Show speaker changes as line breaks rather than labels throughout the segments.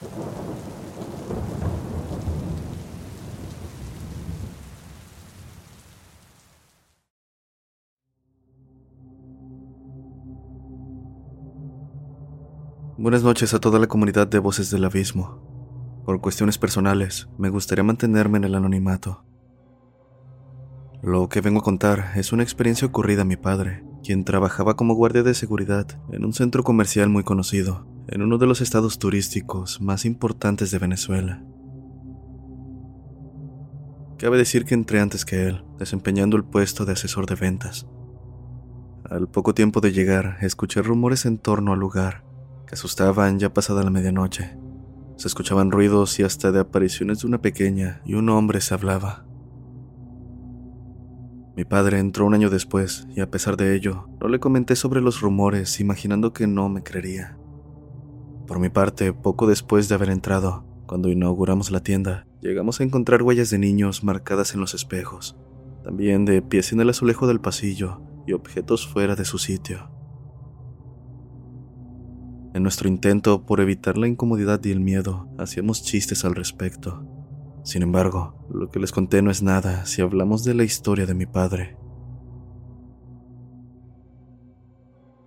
Buenas noches a toda la comunidad de Voces del Abismo. Por cuestiones personales, me gustaría mantenerme en el anonimato. Lo que vengo a contar es una experiencia ocurrida a mi padre, quien trabajaba como guardia de seguridad en un centro comercial muy conocido, en uno de los estados turísticos más importantes de Venezuela. Cabe decir que entré antes que él, desempeñando el puesto de asesor de ventas. Al poco tiempo de llegar, escuché rumores en torno al lugar, que asustaban ya pasada la medianoche. Se escuchaban ruidos y hasta de apariciones de una pequeña y un hombre se hablaba. Mi padre entró un año después y a pesar de ello, no le comenté sobre los rumores imaginando que no me creería. Por mi parte, poco después de haber entrado, cuando inauguramos la tienda, llegamos a encontrar huellas de niños marcadas en los espejos, también de pies en el azulejo del pasillo y objetos fuera de su sitio. En nuestro intento por evitar la incomodidad y el miedo, hacíamos chistes al respecto. Sin embargo, lo que les conté no es nada si hablamos de la historia de mi padre.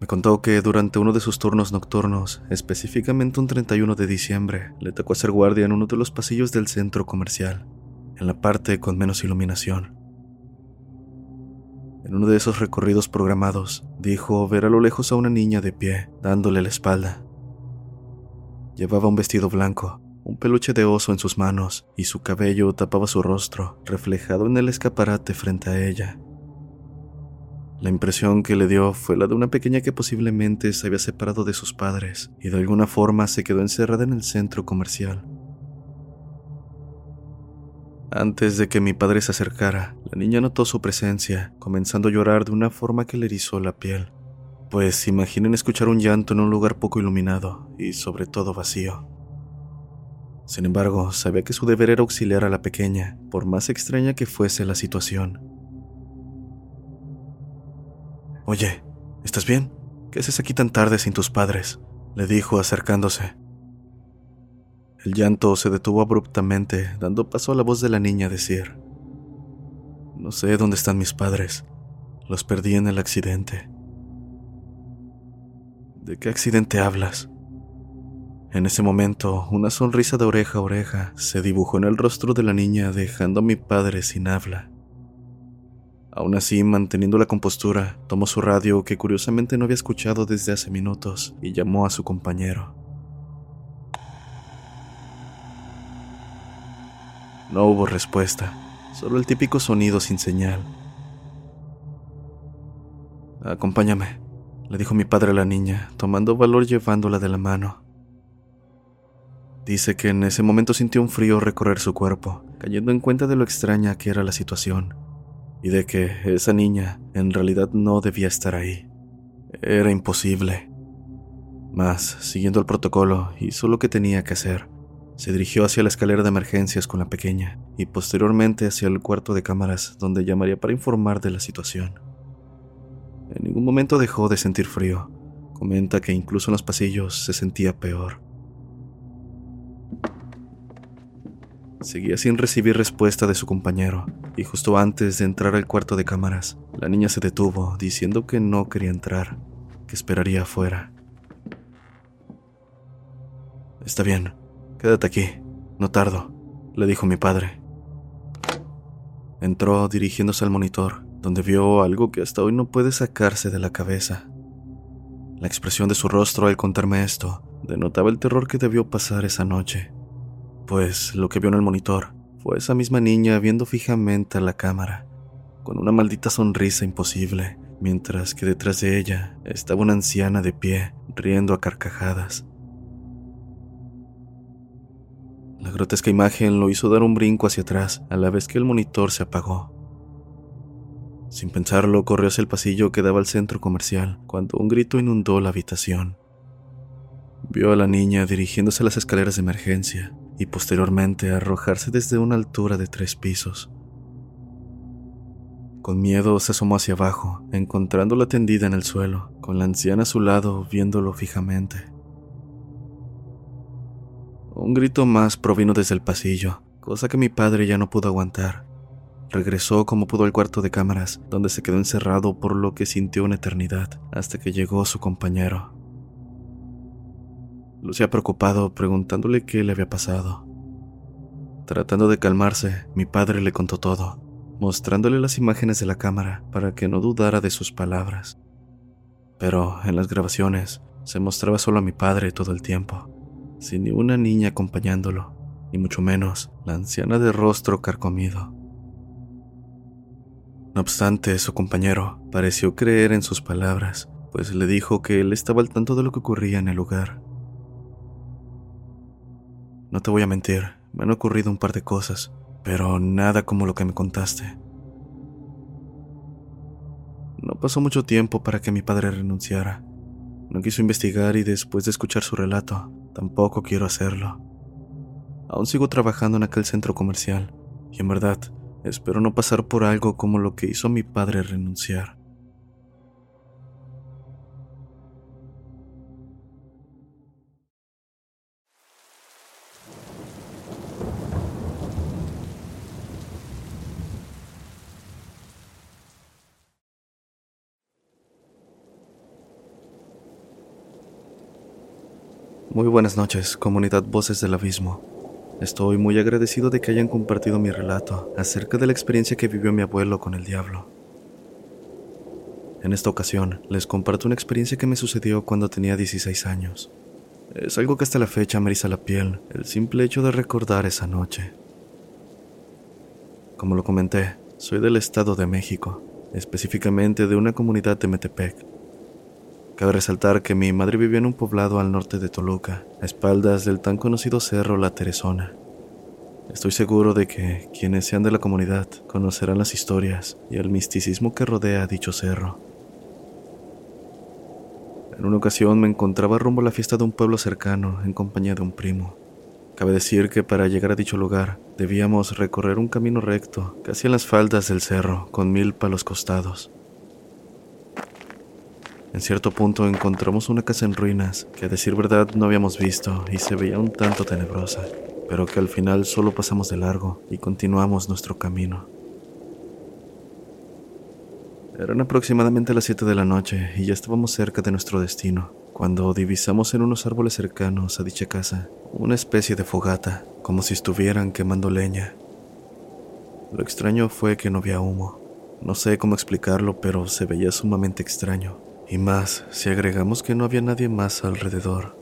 Me contó que durante uno de sus turnos nocturnos, específicamente un 31 de diciembre, le tocó hacer guardia en uno de los pasillos del centro comercial, en la parte con menos iluminación. En uno de esos recorridos programados, dijo ver a lo lejos a una niña de pie, dándole la espalda. Llevaba un vestido blanco, un peluche de oso en sus manos, y su cabello tapaba su rostro, reflejado en el escaparate frente a ella. La impresión que le dio fue la de una pequeña que posiblemente se había separado de sus padres y de alguna forma se quedó encerrada en el centro comercial. Antes de que mi padre se acercara, la niña notó su presencia, comenzando a llorar de una forma que le erizó la piel. Pues imaginen escuchar un llanto en un lugar poco iluminado y sobre todo vacío. Sin embargo, sabía que su deber era auxiliar a la pequeña, por más extraña que fuese la situación. Oye, ¿estás bien? ¿Qué haces aquí tan tarde sin tus padres? le dijo acercándose. El llanto se detuvo abruptamente, dando paso a la voz de la niña decir, No sé dónde están mis padres. Los perdí en el accidente. ¿De qué accidente hablas? En ese momento, una sonrisa de oreja a oreja se dibujó en el rostro de la niña, dejando a mi padre sin habla. Aún así, manteniendo la compostura, tomó su radio que curiosamente no había escuchado desde hace minutos y llamó a su compañero. No hubo respuesta, solo el típico sonido sin señal. Acompáñame, le dijo mi padre a la niña, tomando valor llevándola de la mano. Dice que en ese momento sintió un frío recorrer su cuerpo, cayendo en cuenta de lo extraña que era la situación, y de que esa niña en realidad no debía estar ahí. Era imposible. Mas, siguiendo el protocolo, hizo lo que tenía que hacer. Se dirigió hacia la escalera de emergencias con la pequeña y posteriormente hacia el cuarto de cámaras donde llamaría para informar de la situación. En ningún momento dejó de sentir frío. Comenta que incluso en los pasillos se sentía peor. Seguía sin recibir respuesta de su compañero, y justo antes de entrar al cuarto de cámaras, la niña se detuvo diciendo que no quería entrar, que esperaría afuera. Está bien, quédate aquí, no tardo, le dijo mi padre. Entró dirigiéndose al monitor, donde vio algo que hasta hoy no puede sacarse de la cabeza. La expresión de su rostro al contarme esto denotaba el terror que debió pasar esa noche pues lo que vio en el monitor fue esa misma niña viendo fijamente a la cámara, con una maldita sonrisa imposible, mientras que detrás de ella estaba una anciana de pie, riendo a carcajadas. La grotesca imagen lo hizo dar un brinco hacia atrás a la vez que el monitor se apagó. Sin pensarlo, corrió hacia el pasillo que daba al centro comercial cuando un grito inundó la habitación. Vio a la niña dirigiéndose a las escaleras de emergencia y posteriormente arrojarse desde una altura de tres pisos. Con miedo se asomó hacia abajo, encontrándola tendida en el suelo, con la anciana a su lado viéndolo fijamente. Un grito más provino desde el pasillo, cosa que mi padre ya no pudo aguantar. Regresó como pudo al cuarto de cámaras, donde se quedó encerrado por lo que sintió una eternidad, hasta que llegó su compañero. Lucía preocupado, preguntándole qué le había pasado. Tratando de calmarse, mi padre le contó todo, mostrándole las imágenes de la cámara para que no dudara de sus palabras. Pero en las grabaciones se mostraba solo a mi padre todo el tiempo sin ni una niña acompañándolo, ni mucho menos la anciana de rostro carcomido. No obstante, su compañero pareció creer en sus palabras, pues le dijo que él estaba al tanto de lo que ocurría en el lugar. No te voy a mentir, me han ocurrido un par de cosas, pero nada como lo que me contaste. No pasó mucho tiempo para que mi padre renunciara. No quiso investigar y después de escuchar su relato, Tampoco quiero hacerlo. Aún sigo trabajando en aquel centro comercial y en verdad espero no pasar por algo como lo que hizo mi padre renunciar. Muy buenas noches, comunidad Voces del Abismo. Estoy muy agradecido de que hayan compartido mi relato acerca de la experiencia que vivió mi abuelo con el diablo. En esta ocasión, les comparto una experiencia que me sucedió cuando tenía 16 años. Es algo que hasta la fecha me eriza la piel, el simple hecho de recordar esa noche. Como lo comenté, soy del Estado de México, específicamente de una comunidad de Metepec, Cabe resaltar que mi madre vivía en un poblado al norte de Toluca, a espaldas del tan conocido cerro La Teresona. Estoy seguro de que quienes sean de la comunidad conocerán las historias y el misticismo que rodea dicho cerro. En una ocasión me encontraba rumbo a la fiesta de un pueblo cercano en compañía de un primo. Cabe decir que para llegar a dicho lugar debíamos recorrer un camino recto, casi en las faldas del cerro, con mil palos costados. En cierto punto encontramos una casa en ruinas que a decir verdad no habíamos visto y se veía un tanto tenebrosa, pero que al final solo pasamos de largo y continuamos nuestro camino. Eran aproximadamente las 7 de la noche y ya estábamos cerca de nuestro destino, cuando divisamos en unos árboles cercanos a dicha casa una especie de fogata, como si estuvieran quemando leña. Lo extraño fue que no había humo. No sé cómo explicarlo, pero se veía sumamente extraño y más si agregamos que no había nadie más alrededor.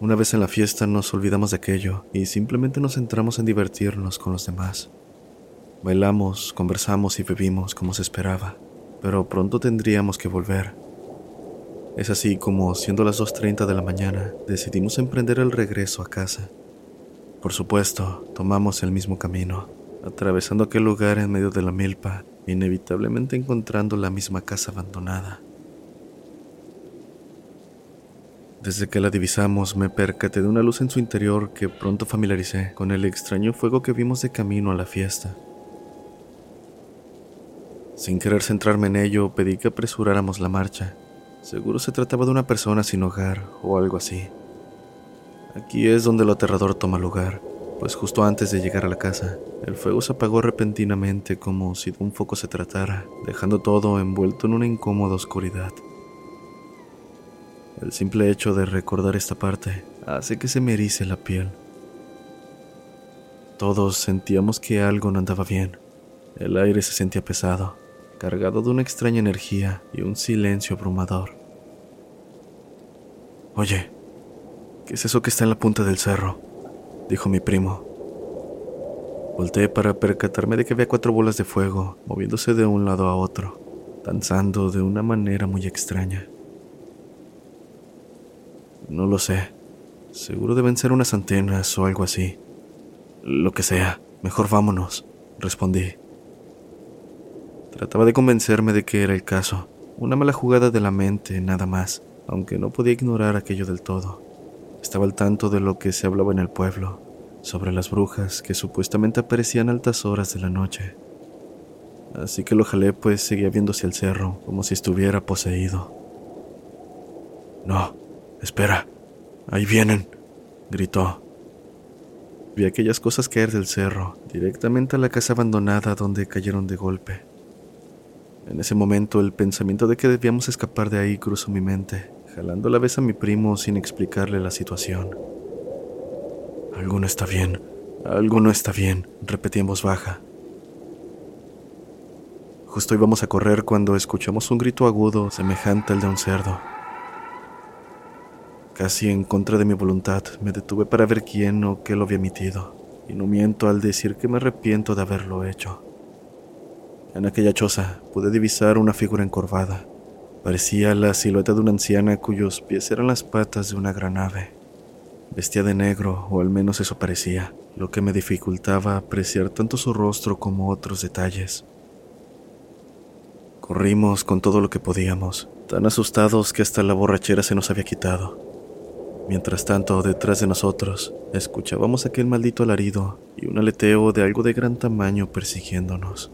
Una vez en la fiesta nos olvidamos de aquello y simplemente nos centramos en divertirnos con los demás. Bailamos, conversamos y bebimos como se esperaba, pero pronto tendríamos que volver. Es así como, siendo las 2.30 de la mañana, decidimos emprender el regreso a casa. Por supuesto, tomamos el mismo camino, atravesando aquel lugar en medio de la milpa inevitablemente encontrando la misma casa abandonada. Desde que la divisamos me percaté de una luz en su interior que pronto familiaricé con el extraño fuego que vimos de camino a la fiesta. Sin querer centrarme en ello, pedí que apresuráramos la marcha. Seguro se trataba de una persona sin hogar o algo así. Aquí es donde lo aterrador toma lugar pues justo antes de llegar a la casa, el fuego se apagó repentinamente como si de un foco se tratara, dejando todo envuelto en una incómoda oscuridad. El simple hecho de recordar esta parte hace que se me erice la piel. Todos sentíamos que algo no andaba bien. El aire se sentía pesado, cargado de una extraña energía y un silencio abrumador. Oye, ¿qué es eso que está en la punta del cerro? Dijo mi primo. Volté para percatarme de que había cuatro bolas de fuego moviéndose de un lado a otro, danzando de una manera muy extraña. No lo sé. Seguro deben ser unas antenas o algo así. Lo que sea, mejor vámonos, respondí. Trataba de convencerme de que era el caso, una mala jugada de la mente, nada más, aunque no podía ignorar aquello del todo. Estaba al tanto de lo que se hablaba en el pueblo, sobre las brujas que supuestamente aparecían altas horas de la noche. Así que lo jalé, pues seguía viéndose el cerro, como si estuviera poseído. No, espera, ahí vienen, gritó. Vi aquellas cosas caer del cerro, directamente a la casa abandonada donde cayeron de golpe. En ese momento el pensamiento de que debíamos escapar de ahí cruzó mi mente, jalando la vez a mi primo sin explicarle la situación. Algo no está bien, algo no está bien, repetí en voz baja. Justo íbamos a correr cuando escuchamos un grito agudo semejante al de un cerdo. Casi en contra de mi voluntad, me detuve para ver quién o qué lo había emitido, y no miento al decir que me arrepiento de haberlo hecho. En aquella choza pude divisar una figura encorvada. Parecía la silueta de una anciana cuyos pies eran las patas de una gran ave. Vestía de negro, o al menos eso parecía, lo que me dificultaba apreciar tanto su rostro como otros detalles. Corrimos con todo lo que podíamos, tan asustados que hasta la borrachera se nos había quitado. Mientras tanto, detrás de nosotros, escuchábamos aquel maldito alarido y un aleteo de algo de gran tamaño persiguiéndonos.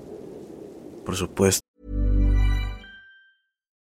Por supuesto.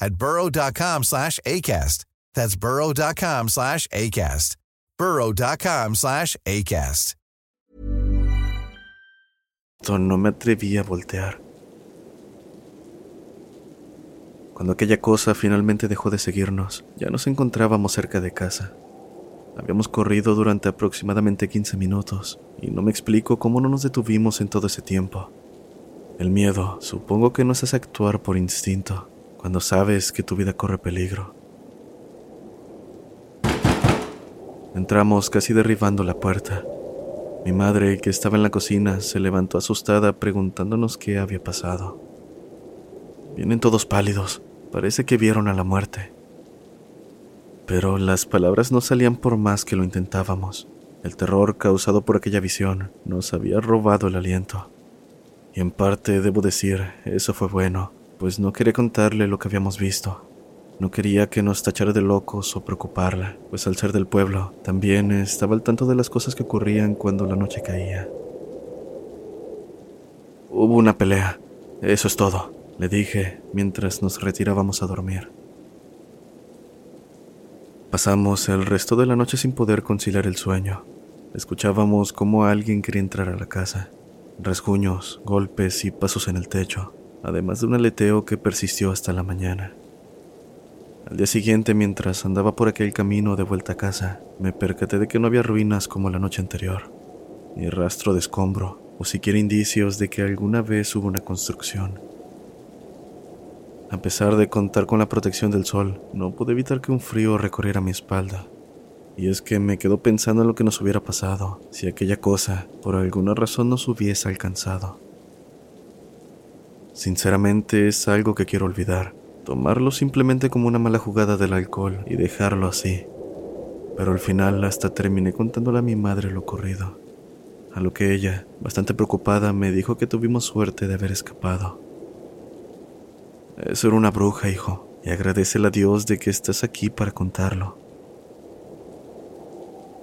at burrow.com slash ACAST. That's burrow.com slash ACAST. burrow.com slash ACAST.
No me atreví a voltear. Cuando aquella cosa finalmente dejó de seguirnos, ya nos encontrábamos cerca de casa. Habíamos corrido durante aproximadamente 15 minutos y no me explico cómo no nos detuvimos en todo ese tiempo. El miedo, supongo que no es actuar por instinto, cuando sabes que tu vida corre peligro. Entramos casi derribando la puerta. Mi madre, que estaba en la cocina, se levantó asustada preguntándonos qué había pasado. Vienen todos pálidos, parece que vieron a la muerte. Pero las palabras no salían por más que lo intentábamos. El terror causado por aquella visión nos había robado el aliento. Y en parte, debo decir, eso fue bueno, pues no quería contarle lo que habíamos visto. No quería que nos tachara de locos o preocuparla, pues al ser del pueblo, también estaba al tanto de las cosas que ocurrían cuando la noche caía. Hubo una pelea, eso es todo, le dije mientras nos retirábamos a dormir. Pasamos el resto de la noche sin poder conciliar el sueño. Escuchábamos cómo alguien quería entrar a la casa. Rasguños, golpes y pasos en el techo, además de un aleteo que persistió hasta la mañana. Al día siguiente, mientras andaba por aquel camino de vuelta a casa, me percaté de que no había ruinas como la noche anterior, ni rastro de escombro, o siquiera indicios de que alguna vez hubo una construcción. A pesar de contar con la protección del sol, no pude evitar que un frío recorriera mi espalda. Y es que me quedo pensando en lo que nos hubiera pasado si aquella cosa, por alguna razón, nos hubiese alcanzado. Sinceramente es algo que quiero olvidar, tomarlo simplemente como una mala jugada del alcohol y dejarlo así. Pero al final hasta terminé contándole a mi madre lo ocurrido, a lo que ella, bastante preocupada, me dijo que tuvimos suerte de haber escapado. Eso era una bruja, hijo, y agradecele a Dios de que estás aquí para contarlo.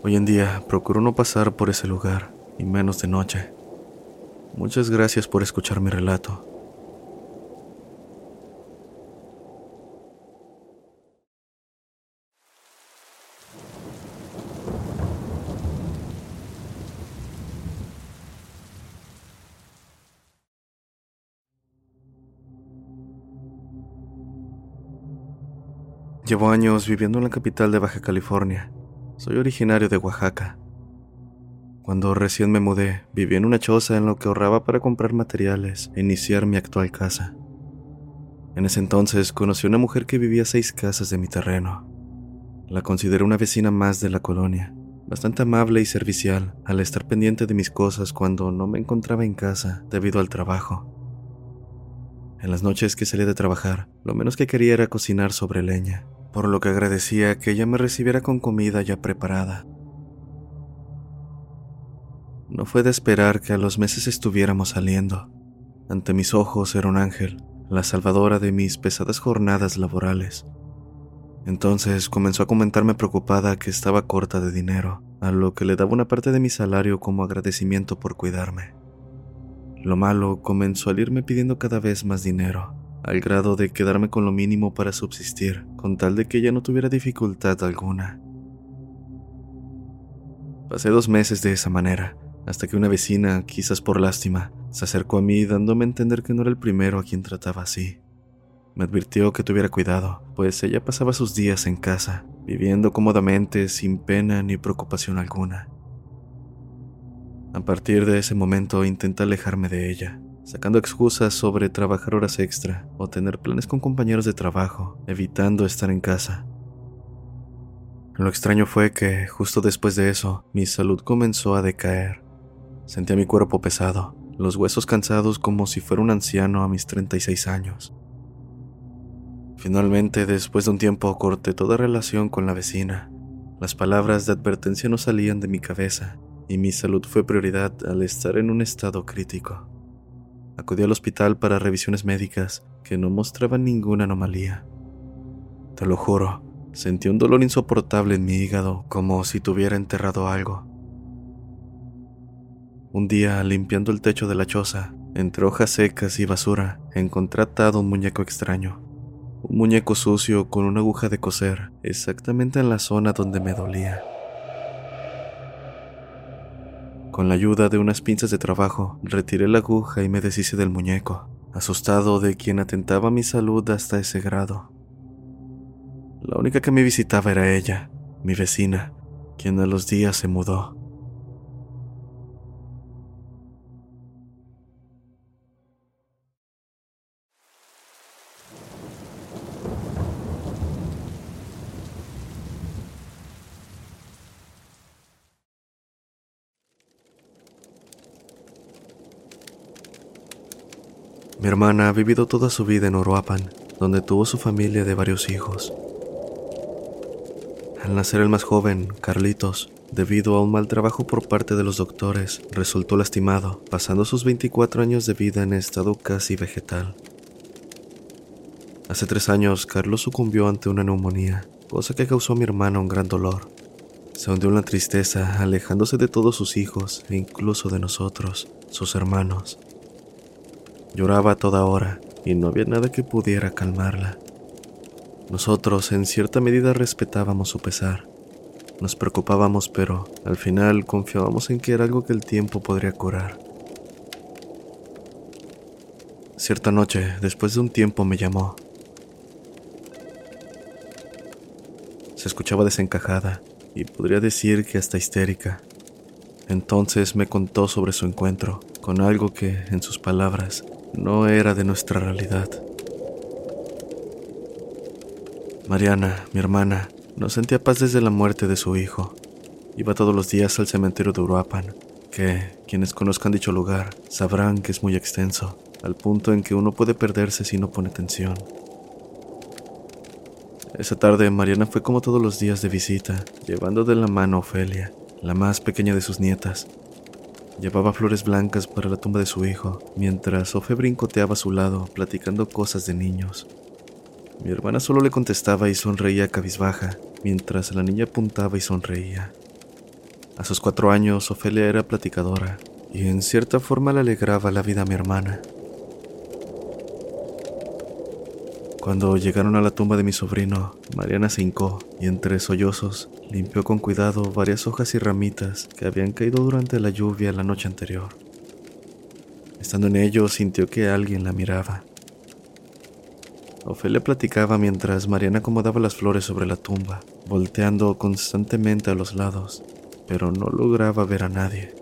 Hoy en día procuro no pasar por ese lugar, y menos de noche. Muchas gracias por escuchar mi relato. Llevo años viviendo en la capital de Baja California. Soy originario de Oaxaca. Cuando recién me mudé, viví en una choza en lo que ahorraba para comprar materiales e iniciar mi actual casa. En ese entonces conocí a una mujer que vivía seis casas de mi terreno. La consideré una vecina más de la colonia, bastante amable y servicial al estar pendiente de mis cosas cuando no me encontraba en casa debido al trabajo. En las noches que salía de trabajar, lo menos que quería era cocinar sobre leña, por lo que agradecía que ella me recibiera con comida ya preparada. No fue de esperar que a los meses estuviéramos saliendo. Ante mis ojos era un ángel, la salvadora de mis pesadas jornadas laborales. Entonces comenzó a comentarme preocupada que estaba corta de dinero, a lo que le daba una parte de mi salario como agradecimiento por cuidarme. Lo malo comenzó al irme pidiendo cada vez más dinero, al grado de quedarme con lo mínimo para subsistir, con tal de que ella no tuviera dificultad alguna. Pasé dos meses de esa manera, hasta que una vecina, quizás por lástima, se acercó a mí dándome a entender que no era el primero a quien trataba así. Me advirtió que tuviera cuidado, pues ella pasaba sus días en casa, viviendo cómodamente, sin pena ni preocupación alguna. A partir de ese momento intenté alejarme de ella, sacando excusas sobre trabajar horas extra o tener planes con compañeros de trabajo, evitando estar en casa. Lo extraño fue que, justo después de eso, mi salud comenzó a decaer. Sentía mi cuerpo pesado, los huesos cansados como si fuera un anciano a mis 36 años. Finalmente, después de un tiempo, corté toda relación con la vecina. Las palabras de advertencia no salían de mi cabeza y mi salud fue prioridad al estar en un estado crítico. Acudí al hospital para revisiones médicas que no mostraban ninguna anomalía. Te lo juro, sentí un dolor insoportable en mi hígado, como si tuviera enterrado algo. Un día, limpiando el techo de la choza, entre hojas secas y basura, encontré atado un muñeco extraño. Un muñeco sucio con una aguja de coser, exactamente en la zona donde me dolía. Con la ayuda de unas pinzas de trabajo, retiré la aguja y me deshice del muñeco, asustado de quien atentaba mi salud hasta ese grado. La única que me visitaba era ella, mi vecina, quien a los días se mudó. Mi hermana ha vivido toda su vida en Uruapan, donde tuvo su familia de varios hijos. Al nacer el más joven, Carlitos, debido a un mal trabajo por parte de los doctores, resultó lastimado, pasando sus 24 años de vida en estado casi vegetal. Hace tres años, Carlos sucumbió ante una neumonía, cosa que causó a mi hermana un gran dolor. Se hundió en la tristeza, alejándose de todos sus hijos e incluso de nosotros, sus hermanos. Lloraba a toda hora y no había nada que pudiera calmarla. Nosotros en cierta medida respetábamos su pesar. Nos preocupábamos, pero al final confiábamos en que era algo que el tiempo podría curar. Cierta noche, después de un tiempo, me llamó. Se escuchaba desencajada y podría decir que hasta histérica. Entonces me contó sobre su encuentro con algo que, en sus palabras, no era de nuestra realidad. Mariana, mi hermana, no sentía paz desde la muerte de su hijo. Iba todos los días al cementerio de Uruapan, que quienes conozcan dicho lugar sabrán que es muy extenso, al punto en que uno puede perderse si no pone atención. Esa tarde Mariana fue como todos los días de visita, llevando de la mano a Ofelia, la más pequeña de sus nietas, Llevaba flores blancas para la tumba de su hijo, mientras Ofe brincoteaba a su lado, platicando cosas de niños. Mi hermana solo le contestaba y sonreía cabizbaja, mientras la niña apuntaba y sonreía. A sus cuatro años, Ofelia era platicadora y en cierta forma le alegraba la vida a mi hermana. Cuando llegaron a la tumba de mi sobrino, Mariana se hincó y entre sollozos limpió con cuidado varias hojas y ramitas que habían caído durante la lluvia la noche anterior. Estando en ello, sintió que alguien la miraba. Ofelia platicaba mientras Mariana acomodaba las flores sobre la tumba, volteando constantemente a los lados, pero no lograba ver a nadie.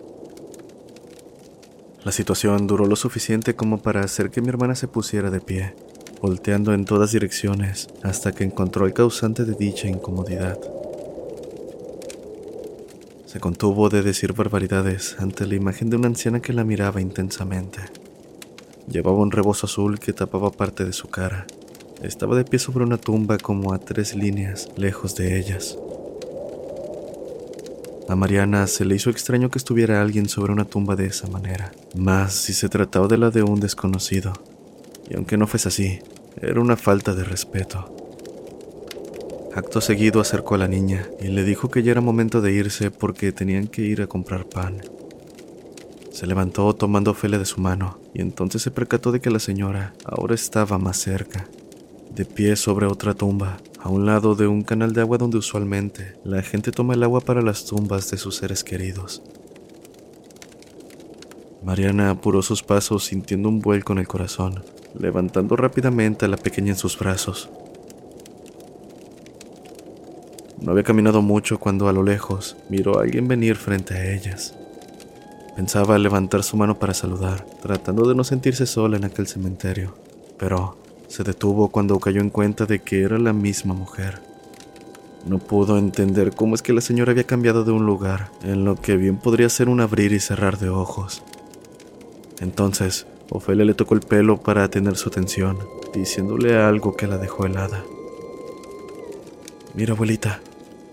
La situación duró lo suficiente como para hacer que mi hermana se pusiera de pie volteando en todas direcciones hasta que encontró el causante de dicha incomodidad. Se contuvo de decir barbaridades ante la imagen de una anciana que la miraba intensamente. Llevaba un rebozo azul que tapaba parte de su cara. Estaba de pie sobre una tumba como a tres líneas lejos de ellas. A Mariana se le hizo extraño que estuviera alguien sobre una tumba de esa manera, más si se trataba de la de un desconocido. Y aunque no fuese así, era una falta de respeto. Acto seguido acercó a la niña y le dijo que ya era momento de irse porque tenían que ir a comprar pan. Se levantó tomando Ofelia de su mano y entonces se percató de que la señora ahora estaba más cerca, de pie sobre otra tumba, a un lado de un canal de agua donde usualmente la gente toma el agua para las tumbas de sus seres queridos. Mariana apuró sus pasos sintiendo un vuelco en el corazón levantando rápidamente a la pequeña en sus brazos. No había caminado mucho cuando a lo lejos miró a alguien venir frente a ellas. Pensaba levantar su mano para saludar, tratando de no sentirse sola en aquel cementerio, pero se detuvo cuando cayó en cuenta de que era la misma mujer. No pudo entender cómo es que la señora había cambiado de un lugar en lo que bien podría ser un abrir y cerrar de ojos. Entonces Ofelia le tocó el pelo para tener su atención, diciéndole algo que la dejó helada. Mira, abuelita,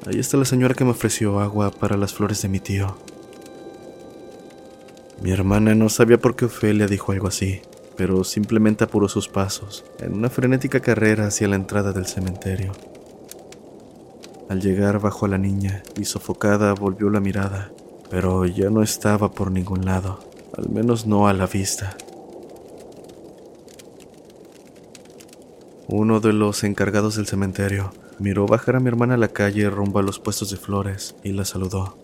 ahí está la señora que me ofreció agua para las flores de mi tío. Mi hermana no sabía por qué Ofelia dijo algo así, pero simplemente apuró sus pasos en una frenética carrera hacia la entrada del cementerio. Al llegar bajó a la niña y sofocada volvió la mirada, pero ya no estaba por ningún lado, al menos no a la vista. Uno de los encargados del cementerio miró bajar a mi hermana a la calle rumbo a los puestos de flores y la saludó.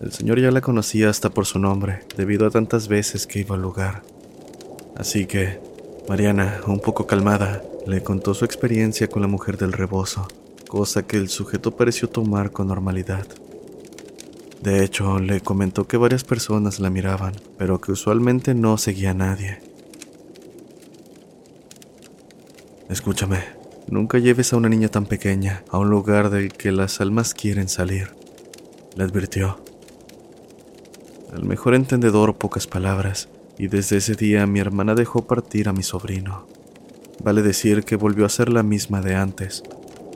El señor ya la conocía hasta por su nombre, debido a tantas veces que iba al lugar. Así que, Mariana, un poco calmada, le contó su experiencia con la mujer del rebozo, cosa que el sujeto pareció tomar con normalidad. De hecho, le comentó que varias personas la miraban, pero que usualmente no seguía a nadie. Escúchame, nunca lleves a una niña tan pequeña a un lugar del que las almas quieren salir, le advirtió. El mejor entendedor, pocas palabras, y desde ese día mi hermana dejó partir a mi sobrino. Vale decir que volvió a ser la misma de antes.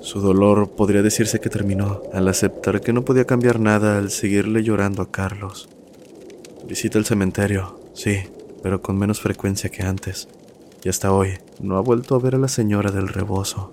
Su dolor podría decirse que terminó al aceptar que no podía cambiar nada al seguirle llorando a Carlos. Visita el cementerio, sí, pero con menos frecuencia que antes y hasta hoy no ha vuelto a ver a la señora del rebozo.